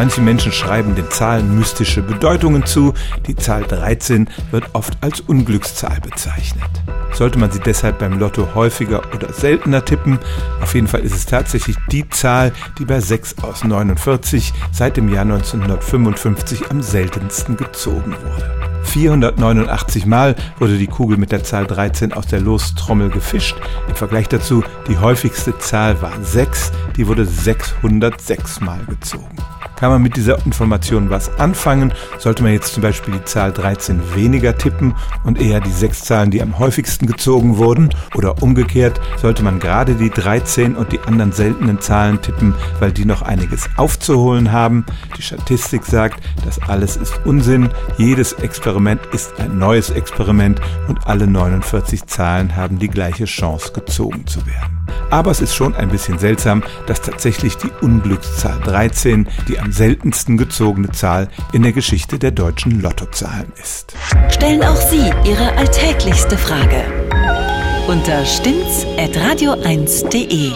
Manche Menschen schreiben den Zahlen mystische Bedeutungen zu. Die Zahl 13 wird oft als Unglückszahl bezeichnet. Sollte man sie deshalb beim Lotto häufiger oder seltener tippen? Auf jeden Fall ist es tatsächlich die Zahl, die bei 6 aus 49 seit dem Jahr 1955 am seltensten gezogen wurde. 489 Mal wurde die Kugel mit der Zahl 13 aus der Lostrommel gefischt. Im Vergleich dazu, die häufigste Zahl war 6, die wurde 606 Mal gezogen. Kann man mit dieser Information was anfangen, sollte man jetzt zum Beispiel die Zahl 13 weniger tippen und eher die sechs Zahlen, die am häufigsten gezogen wurden. Oder umgekehrt sollte man gerade die 13 und die anderen seltenen Zahlen tippen, weil die noch einiges aufzuholen haben. Die Statistik sagt, das alles ist Unsinn. Jedes Experiment ist ein neues Experiment und alle 49 Zahlen haben die gleiche Chance gezogen zu werden. Aber es ist schon ein bisschen seltsam, dass tatsächlich die Unglückszahl 13 die am seltensten gezogene Zahl in der Geschichte der deutschen Lottozahlen ist. Stellen auch Sie Ihre alltäglichste Frage unter stimmtz.radio1.de.